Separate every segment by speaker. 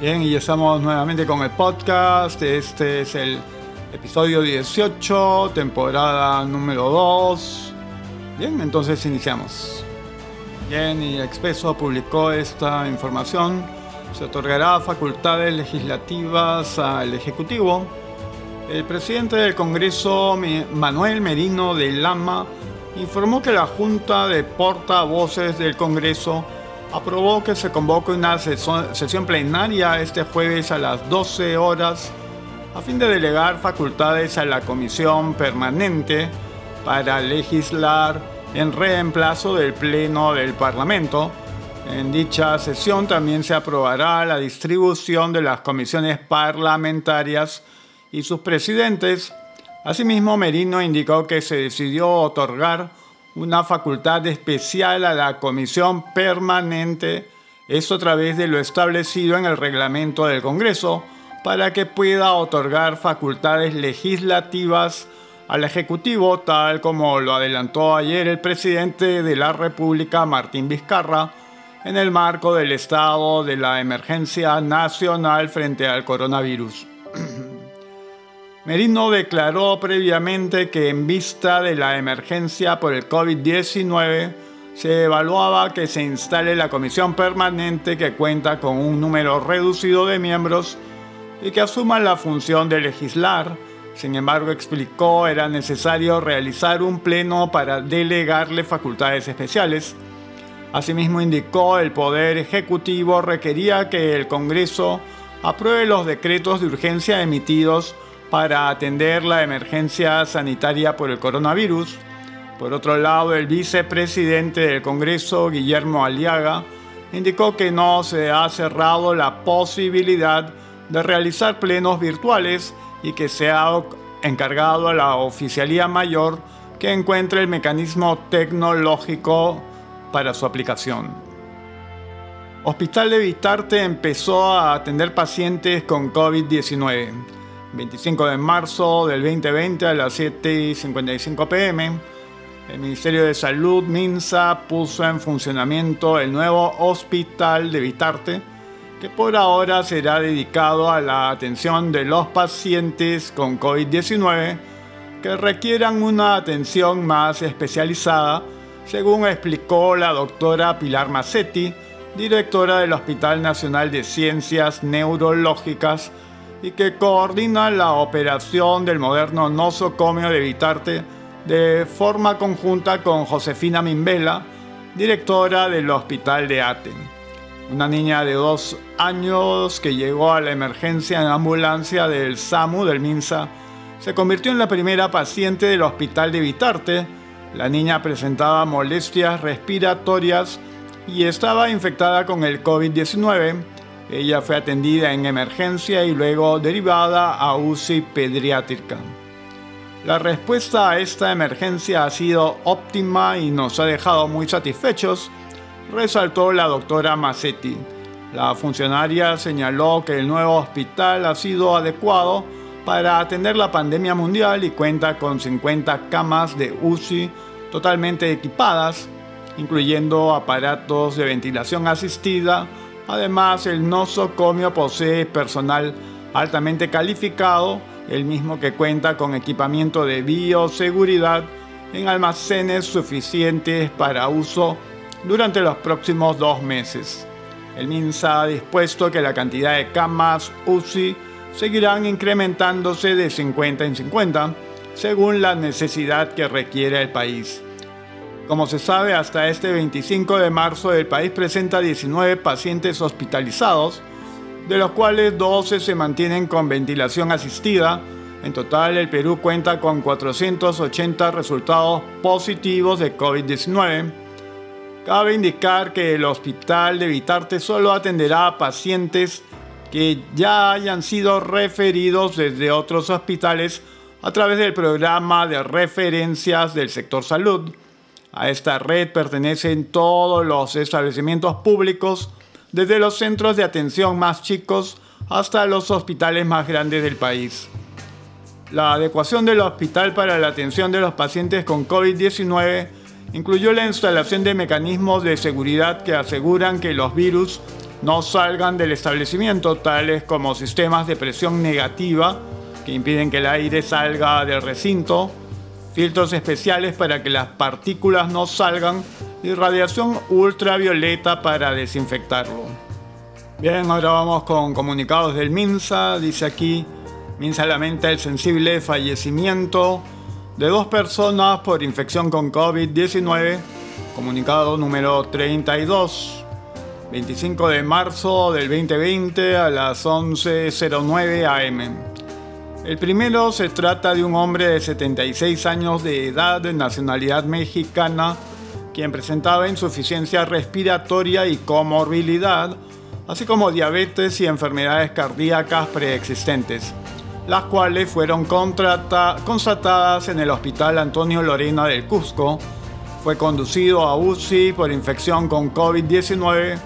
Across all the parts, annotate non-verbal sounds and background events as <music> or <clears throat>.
Speaker 1: Bien, y estamos nuevamente con el podcast. Este es el episodio 18, temporada número 2. Bien, entonces iniciamos. Bien, y Expreso publicó esta información. Se otorgará facultades legislativas al Ejecutivo. El presidente del Congreso, Manuel Merino de Lama, informó que la Junta de Portavoces del Congreso aprobó que se convoque una sesión plenaria este jueves a las 12 horas a fin de delegar facultades a la Comisión Permanente para legislar en reemplazo del Pleno del Parlamento. En dicha sesión también se aprobará la distribución de las comisiones parlamentarias y sus presidentes. Asimismo, Merino indicó que se decidió otorgar una facultad especial a la Comisión Permanente, esto a través de lo establecido en el reglamento del Congreso, para que pueda otorgar facultades legislativas al Ejecutivo, tal como lo adelantó ayer el presidente de la República, Martín Vizcarra, en el marco del estado de la emergencia nacional frente al coronavirus. Merino declaró previamente que en vista de la emergencia por el COVID-19 se evaluaba que se instale la comisión permanente que cuenta con un número reducido de miembros y que asuma la función de legislar. Sin embargo, explicó era necesario realizar un pleno para delegarle facultades especiales. Asimismo, indicó el Poder Ejecutivo requería que el Congreso apruebe los decretos de urgencia emitidos para atender la emergencia sanitaria por el coronavirus. Por otro lado, el vicepresidente del Congreso, Guillermo Aliaga, indicó que no se ha cerrado la posibilidad de realizar plenos virtuales y que se ha encargado a la oficialía mayor que encuentre el mecanismo tecnológico para su aplicación. Hospital de Vitarte empezó a atender pacientes con COVID-19. 25 de marzo del 2020 a las 7.55 pm, el Ministerio de Salud, MINSA, puso en funcionamiento el nuevo Hospital de Vitarte, que por ahora será dedicado a la atención de los pacientes con COVID-19 que requieran una atención más especializada, según explicó la doctora Pilar Massetti, directora del Hospital Nacional de Ciencias Neurológicas y que coordina la operación del moderno nosocomio de Vitarte de forma conjunta con Josefina Mimbela, directora del Hospital de Aten. Una niña de dos años que llegó a la emergencia en ambulancia del SAMU del MINSA se convirtió en la primera paciente del Hospital de Vitarte. La niña presentaba molestias respiratorias y estaba infectada con el COVID-19 ella fue atendida en emergencia y luego derivada a UCI pediátrica. La respuesta a esta emergencia ha sido óptima y nos ha dejado muy satisfechos, resaltó la doctora Massetti. La funcionaria señaló que el nuevo hospital ha sido adecuado para atender la pandemia mundial y cuenta con 50 camas de UCI totalmente equipadas, incluyendo aparatos de ventilación asistida, Además, el nosocomio posee personal altamente calificado, el mismo que cuenta con equipamiento de bioseguridad en almacenes suficientes para uso durante los próximos dos meses. El MINSA ha dispuesto que la cantidad de camas UCI seguirán incrementándose de 50 en 50 según la necesidad que requiere el país. Como se sabe, hasta este 25 de marzo el país presenta 19 pacientes hospitalizados, de los cuales 12 se mantienen con ventilación asistida. En total, el Perú cuenta con 480 resultados positivos de COVID-19. Cabe indicar que el hospital de Vitarte solo atenderá a pacientes que ya hayan sido referidos desde otros hospitales a través del programa de referencias del sector salud. A esta red pertenecen todos los establecimientos públicos, desde los centros de atención más chicos hasta los hospitales más grandes del país. La adecuación del hospital para la atención de los pacientes con COVID-19 incluyó la instalación de mecanismos de seguridad que aseguran que los virus no salgan del establecimiento, tales como sistemas de presión negativa que impiden que el aire salga del recinto, filtros especiales para que las partículas no salgan y radiación ultravioleta para desinfectarlo. Bien, ahora vamos con comunicados del MINSA. Dice aquí, MINSA lamenta el sensible fallecimiento de dos personas por infección con COVID-19. Comunicado número 32. 25 de marzo del 2020 a las 11.09 am. El primero se trata de un hombre de 76 años de edad de nacionalidad mexicana, quien presentaba insuficiencia respiratoria y comorbilidad, así como diabetes y enfermedades cardíacas preexistentes, las cuales fueron constatadas en el Hospital Antonio Lorena del Cusco. Fue conducido a UCI por infección con COVID-19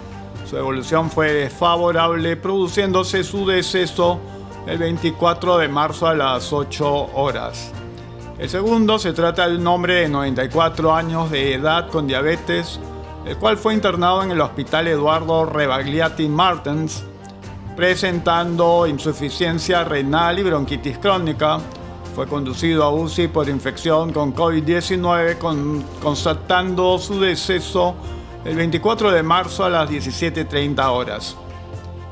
Speaker 1: su evolución fue desfavorable, produciéndose su deceso el 24 de marzo a las 8 horas. El segundo se trata de un hombre de 94 años de edad con diabetes, el cual fue internado en el Hospital Eduardo Rebagliati Martens, presentando insuficiencia renal y bronquitis crónica. Fue conducido a UCI por infección con COVID-19, constatando su deceso el 24 de marzo a las 17.30 horas.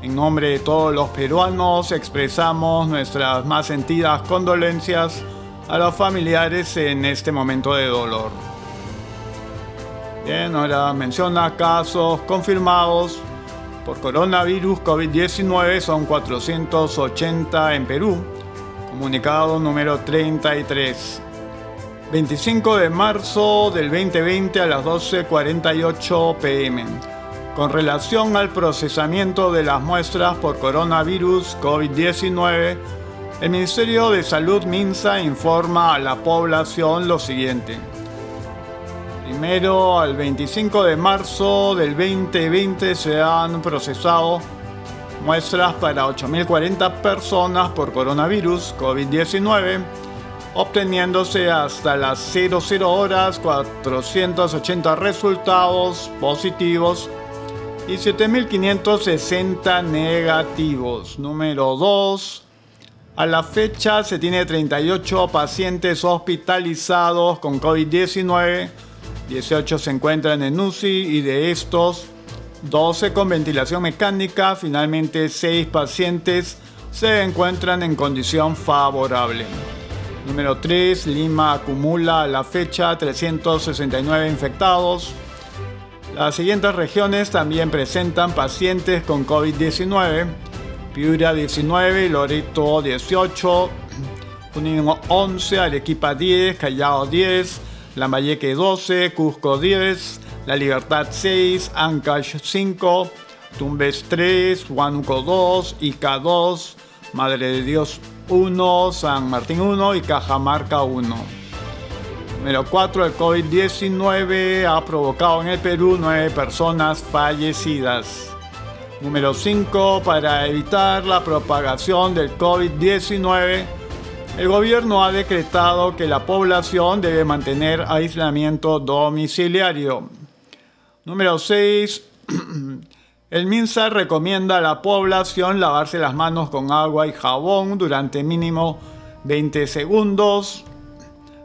Speaker 1: En nombre de todos los peruanos expresamos nuestras más sentidas condolencias a los familiares en este momento de dolor. Bien, ahora menciona casos confirmados por coronavirus COVID-19 son 480 en Perú. Comunicado número 33. 25 de marzo del 2020 a las 12.48 pm. Con relación al procesamiento de las muestras por coronavirus COVID-19, el Ministerio de Salud MINSA informa a la población lo siguiente. Primero, al 25 de marzo del 2020 se han procesado muestras para 8.040 personas por coronavirus COVID-19 obteniéndose hasta las 00 horas 480 resultados positivos y 7.560 negativos. Número 2. A la fecha se tiene 38 pacientes hospitalizados con COVID-19, 18 se encuentran en UCI y de estos 12 con ventilación mecánica, finalmente 6 pacientes se encuentran en condición favorable. Número 3, Lima acumula a la fecha 369 infectados. Las siguientes regiones también presentan pacientes con COVID-19. Piura 19, Loreto 18, Junín 11, Arequipa 10, Callao 10, Lambayeque 12, Cusco 10, La Libertad 6, Ancash 5, Tumbes 3, Huánuco 2, Ica 2, Madre de Dios 1, San Martín 1 y Cajamarca 1. Número 4. El COVID-19 ha provocado en el Perú 9 personas fallecidas. Número 5. Para evitar la propagación del COVID-19, el gobierno ha decretado que la población debe mantener aislamiento domiciliario. Número 6. <clears throat> El MINSA recomienda a la población lavarse las manos con agua y jabón durante mínimo 20 segundos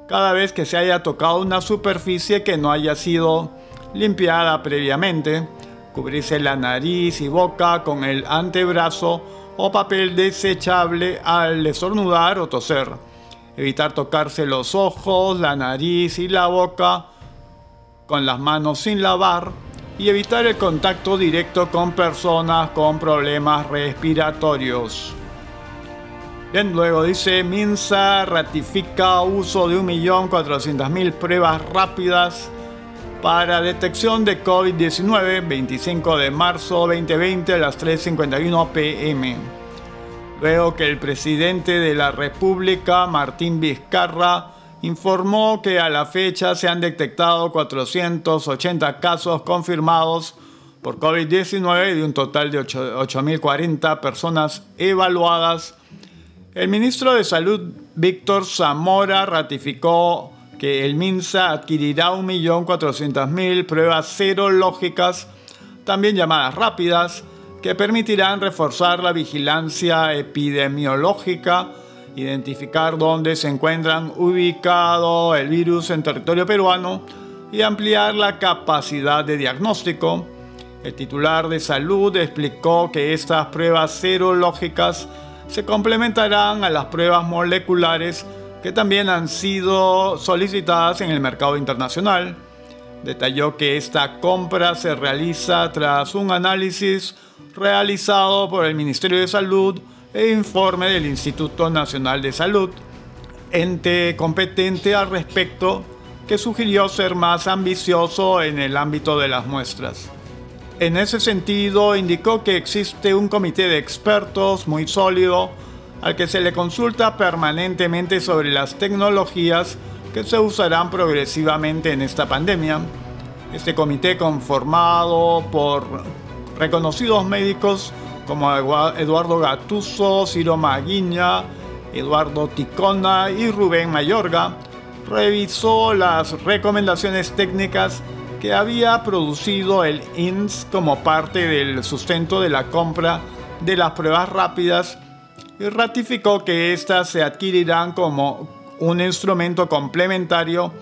Speaker 1: cada vez que se haya tocado una superficie que no haya sido limpiada previamente. Cubrirse la nariz y boca con el antebrazo o papel desechable al estornudar o toser. Evitar tocarse los ojos, la nariz y la boca con las manos sin lavar y evitar el contacto directo con personas con problemas respiratorios. Bien, luego dice, Minsa ratifica uso de 1.400.000 pruebas rápidas para detección de COVID-19, 25 de marzo 2020 a las 3.51 pm. Luego que el presidente de la República, Martín Vizcarra, informó que a la fecha se han detectado 480 casos confirmados por COVID-19 de un total de 8.040 personas evaluadas. El ministro de Salud, Víctor Zamora, ratificó que el MINSA adquirirá 1.400.000 pruebas serológicas, también llamadas rápidas, que permitirán reforzar la vigilancia epidemiológica, identificar dónde se encuentran ubicado el virus en territorio peruano y ampliar la capacidad de diagnóstico. El titular de salud explicó que estas pruebas serológicas se complementarán a las pruebas moleculares que también han sido solicitadas en el mercado internacional. Detalló que esta compra se realiza tras un análisis realizado por el Ministerio de Salud e informe del Instituto Nacional de Salud, ente competente al respecto que sugirió ser más ambicioso en el ámbito de las muestras. En ese sentido, indicó que existe un comité de expertos muy sólido al que se le consulta permanentemente sobre las tecnologías que se usarán progresivamente en esta pandemia. Este comité conformado por reconocidos médicos como Eduardo Gatuso, Ciro Maguiña, Eduardo Ticona y Rubén Mayorga, revisó las recomendaciones técnicas que había producido el INS como parte del sustento de la compra de las pruebas rápidas y ratificó que éstas se adquirirán como un instrumento complementario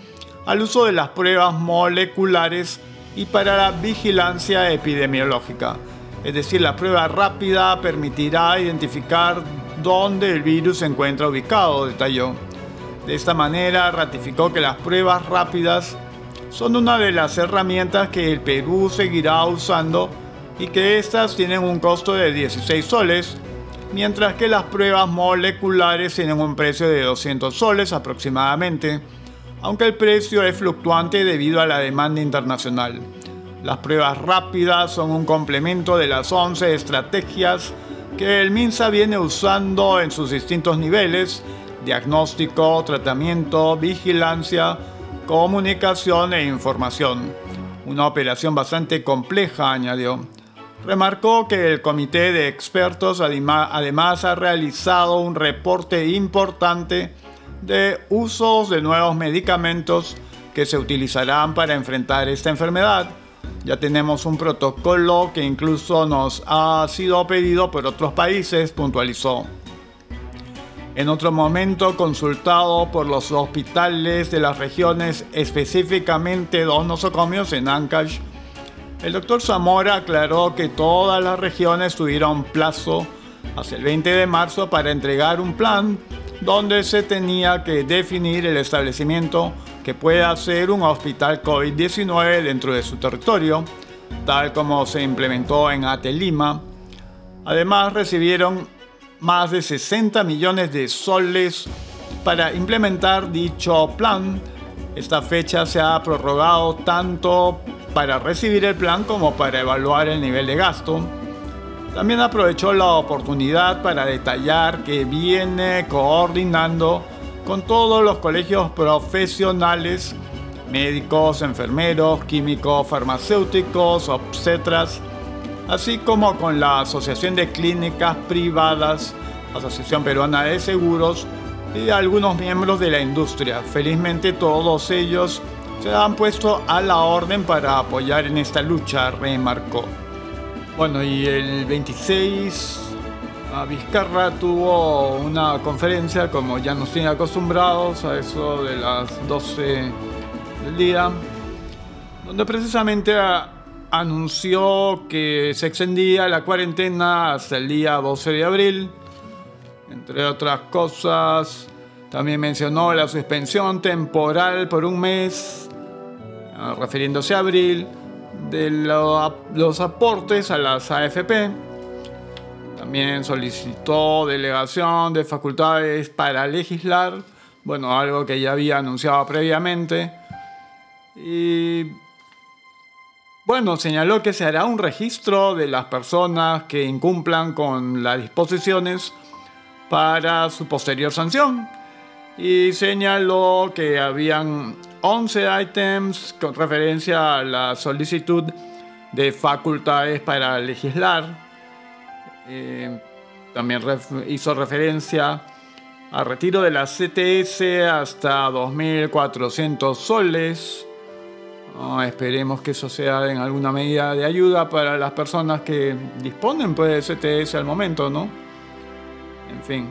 Speaker 1: al uso de las pruebas moleculares y para la vigilancia epidemiológica. Es decir, la prueba rápida permitirá identificar dónde el virus se encuentra ubicado, detalló. De esta manera ratificó que las pruebas rápidas son una de las herramientas que el Perú seguirá usando y que estas tienen un costo de 16 soles, mientras que las pruebas moleculares tienen un precio de 200 soles aproximadamente, aunque el precio es fluctuante debido a la demanda internacional. Las pruebas rápidas son un complemento de las 11 estrategias que el MINSA viene usando en sus distintos niveles, diagnóstico, tratamiento, vigilancia, comunicación e información. Una operación bastante compleja, añadió. Remarcó que el comité de expertos además ha realizado un reporte importante de usos de nuevos medicamentos que se utilizarán para enfrentar esta enfermedad. Ya tenemos un protocolo que incluso nos ha sido pedido por otros países, puntualizó. En otro momento, consultado por los hospitales de las regiones, específicamente dos nosocomios en Ancash, el doctor Zamora aclaró que todas las regiones tuvieron plazo hasta el 20 de marzo para entregar un plan donde se tenía que definir el establecimiento que pueda ser un hospital COVID-19 dentro de su territorio, tal como se implementó en Atelima. Además, recibieron más de 60 millones de soles para implementar dicho plan. Esta fecha se ha prorrogado tanto para recibir el plan como para evaluar el nivel de gasto. También aprovechó la oportunidad para detallar que viene coordinando con todos los colegios profesionales, médicos, enfermeros, químicos, farmacéuticos, obstetras, así como con la Asociación de Clínicas Privadas, Asociación Peruana de Seguros y algunos miembros de la industria. Felizmente todos ellos se han puesto a la orden para apoyar en esta lucha, remarcó. Bueno, y el 26 Vizcarra tuvo una conferencia, como ya nos tiene acostumbrados, a eso de las 12 del día, donde precisamente anunció que se extendía la cuarentena hasta el día 12 de abril. Entre otras cosas, también mencionó la suspensión temporal por un mes, ah, refiriéndose a abril, de los aportes a las AFP. También solicitó delegación de facultades para legislar, bueno, algo que ya había anunciado previamente. Y bueno, señaló que se hará un registro de las personas que incumplan con las disposiciones para su posterior sanción. Y señaló que habían 11 ítems con referencia a la solicitud de facultades para legislar. Eh, también hizo referencia al retiro de la CTS hasta 2.400 soles esperemos que eso sea en alguna medida de ayuda para las personas que disponen pues, de CTS al momento, ¿no? En fin,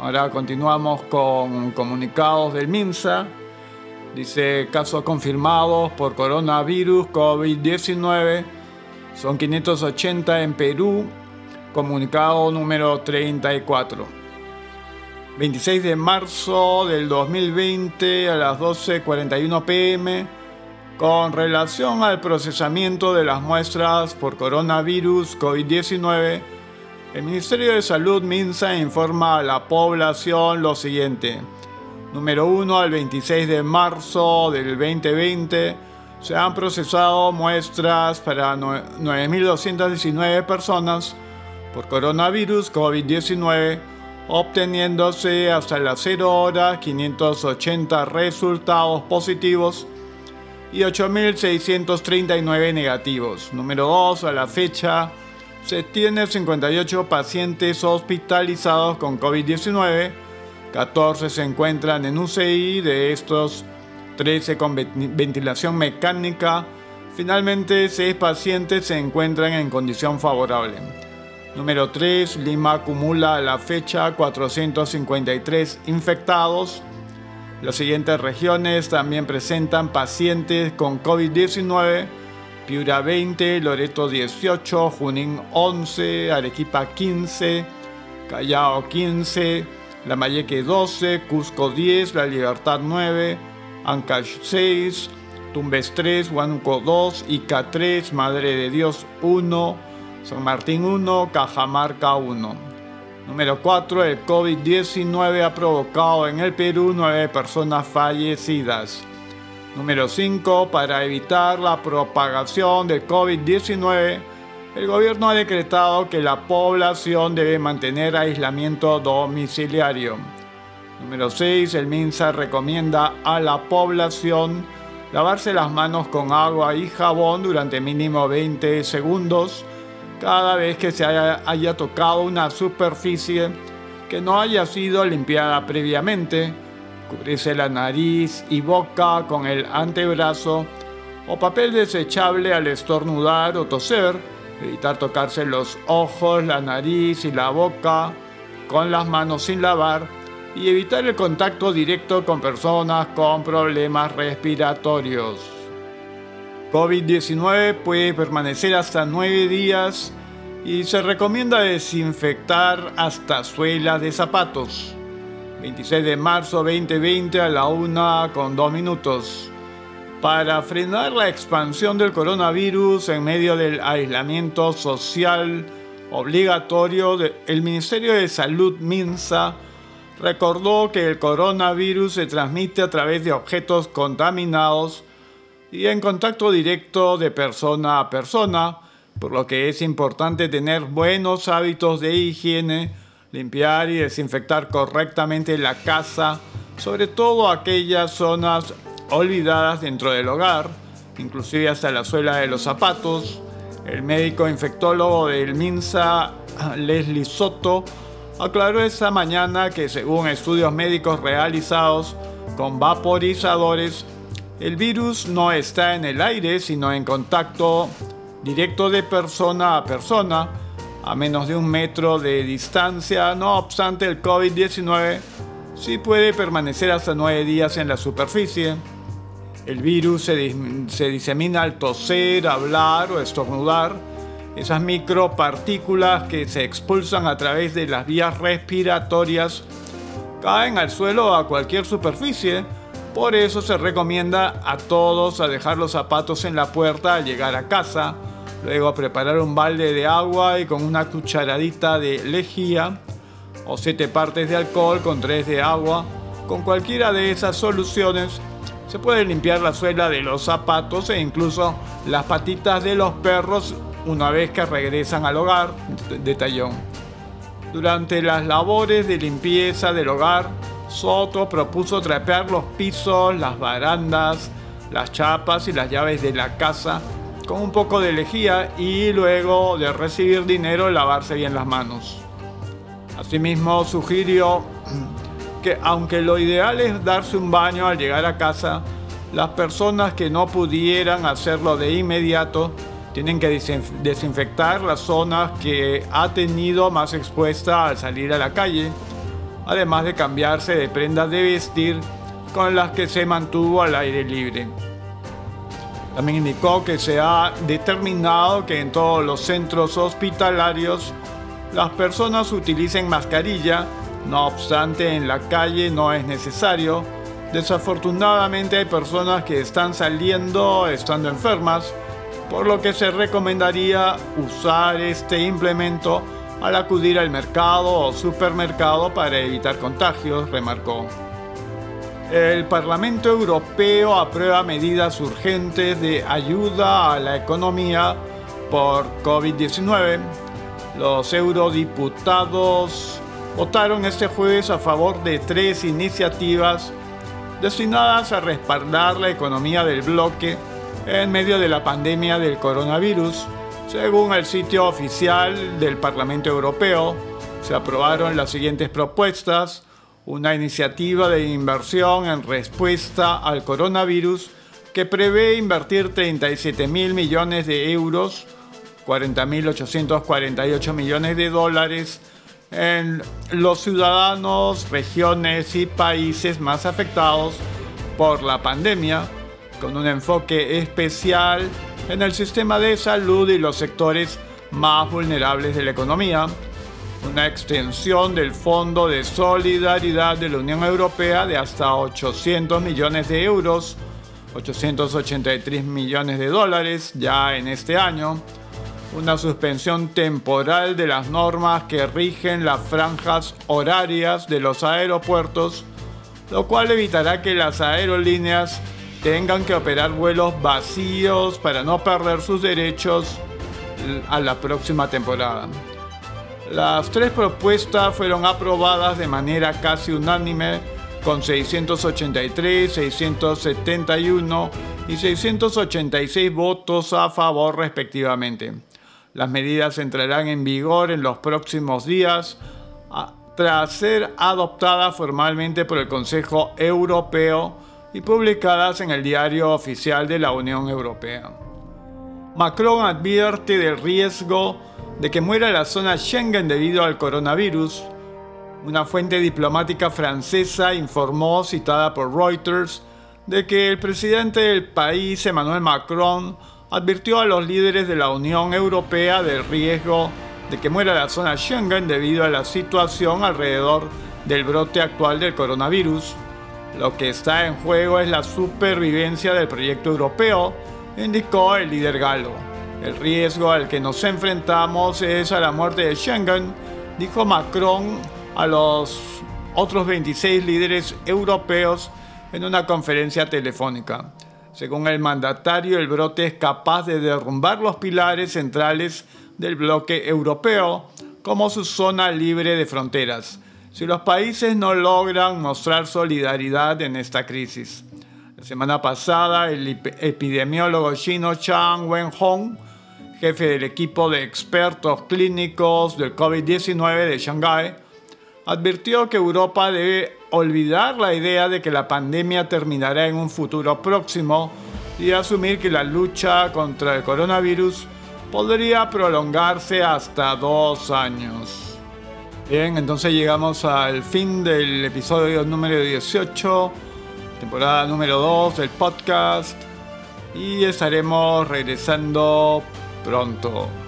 Speaker 1: ahora continuamos con comunicados del MINSA. Dice casos confirmados por coronavirus COVID-19 son 580 en Perú, comunicado número 34. 26 de marzo del 2020 a las 12.41 pm, con relación al procesamiento de las muestras por coronavirus COVID-19, el Ministerio de Salud MINSA informa a la población lo siguiente. Número 1 al 26 de marzo del 2020 se han procesado muestras para 9.219 personas por coronavirus COVID-19, obteniéndose hasta las 0 horas 580 resultados positivos y 8.639 negativos. Número 2, a la fecha se tiene 58 pacientes hospitalizados con COVID-19 14 se encuentran en UCI, de estos 13 con ventilación mecánica. Finalmente, 6 pacientes se encuentran en condición favorable. Número 3, Lima acumula a la fecha 453 infectados. Las siguientes regiones también presentan pacientes con COVID-19. Piura 20, Loreto 18, Junín 11, Arequipa 15, Callao 15, la Mayeque 12, Cusco 10, La Libertad 9, Ancash 6, Tumbes 3, Huánuco 2, Ica 3, Madre de Dios 1, San Martín 1, Cajamarca 1. Número 4. El COVID-19 ha provocado en el Perú 9 personas fallecidas. Número 5. Para evitar la propagación del COVID-19, el gobierno ha decretado que la población debe mantener aislamiento domiciliario. Número 6. El MINSA recomienda a la población lavarse las manos con agua y jabón durante mínimo 20 segundos cada vez que se haya, tocado una superficie que no haya sido limpiada previamente. Cubrirse la nariz y boca con el antebrazo o papel desechable al estornudar o toser evitar tocarse los ojos, la nariz y la boca con las manos sin lavar y evitar el contacto directo con personas con problemas respiratorios. COVID-19 puede permanecer hasta 9 días y se recomienda desinfectar hasta suelas de zapatos. 26 de marzo 2020 a la 1 con 2 minutos para frenar la expansión del coronavirus en medio del aislamiento social obligatorio, el Ministerio de Salud MINSA recordó que el coronavirus se transmite a través de objetos contaminados y en contacto directo de persona a persona, por lo que es importante tener buenos hábitos de higiene, limpiar y desinfectar correctamente la casa, sobre todo aquellas zonas olvidadas dentro del hogar, inclusive hasta la suela de los zapatos. El médico infectólogo del MINSA, <clears throat> Leslie Soto, aclaró esta mañana que según estudios médicos realizados con vaporizadores, el virus no está en el aire, sino en contacto directo de persona a persona, a menos de un metro de distancia. No obstante, el COVID-19 sí puede permanecer hasta nueve días en la superficie. El virus se, disemina al toser, hablar o estornudar. Esas micropartículas que se expulsan a través de las vías respiratorias caen al suelo o a cualquier superficie. Por eso se recomienda a todos a dejar los zapatos en la puerta al llegar a casa, luego a preparar un balde de agua y con una cucharadita de lejía o siete partes de alcohol con tres de agua. Con cualquiera de esas soluciones se puede limpiar la suela de los zapatos e incluso las patitas de los perros una vez que regresan al hogar, detalló. Durante las labores de limpieza del hogar, Soto propuso trapear los pisos, las barandas, las chapas y las llaves de la casa con un poco de lejía y luego de recibir dinero lavarse bien las manos. Asimismo sugirió que aunque lo ideal es darse un baño al llegar a casa, las personas que no pudieran hacerlo de inmediato tienen que desinfectar las zonas que ha tenido más expuesta al salir a la calle, además de cambiarse de prendas de vestir con las que se mantuvo al aire libre. También indicó que se ha determinado que en todos los centros hospitalarios las personas utilicen mascarilla, no obstante en la calle no es necesario. Desafortunadamente hay personas que están saliendo estando enfermas, por lo que se recomendaría usar este implemento al acudir al mercado o supermercado para evitar contagios, remarcó. El Parlamento Europeo aprueba medidas urgentes de ayuda a la economía por COVID-19. Los eurodiputados votaron este jueves a favor de tres iniciativas destinadas a respaldar la economía del bloque en medio de la pandemia del coronavirus. Según el sitio oficial del Parlamento Europeo, se aprobaron las siguientes propuestas. Una iniciativa de inversión en respuesta al coronavirus que prevé invertir 37 mil millones de euros, 40.848 millones de dólares en los ciudadanos, regiones y países más afectados por la pandemia, con un enfoque especial en el sistema de salud y los sectores más vulnerables de la economía, una extensión del Fondo de Solidaridad de la Unión Europea de hasta 800 millones de euros, 883 millones de dólares ya en este año, una suspensión temporal de las normas que rigen las franjas horarias de los aeropuertos, lo cual evitará que las aerolíneas tengan que operar vuelos vacíos para no perder sus derechos a la próxima temporada. Las tres propuestas fueron aprobadas de manera casi unánime con 683, 671 y 686 votos a favor respectivamente. Las medidas entrarán en vigor en los próximos días tras ser adoptadas formalmente por el Consejo Europeo y publicadas en el Diario Oficial de la Unión Europea. Macron advierte del riesgo de que muera la zona Schengen debido al coronavirus, una fuente diplomática francesa informó, citada por Reuters, de que el presidente del país, Emmanuel Macron, advirtió a los líderes de la Unión Europea del riesgo de que muera la zona Schengen debido a la situación alrededor del brote actual del coronavirus. Lo que está en juego es la supervivencia del proyecto europeo, indicó el líder galo. El riesgo al que nos enfrentamos es a la muerte de Schengen, dijo Macron a los otros 26 líderes europeos en una conferencia telefónica. Según el mandatario, el brote es capaz de derrumbar los pilares centrales del bloque europeo, como su zona libre de fronteras, si los países no logran mostrar solidaridad en esta crisis. La semana pasada, el epidemiólogo chino Chang Wenhong jefe del equipo de expertos clínicos del COVID-19 de Shanghái, advirtió que Europa debe olvidar la idea de que la pandemia terminará en un futuro próximo y asumir que la lucha contra el coronavirus podría prolongarse hasta dos años. Bien, entonces llegamos al fin del episodio número 18, temporada número 2 del podcast y estaremos regresando pronto.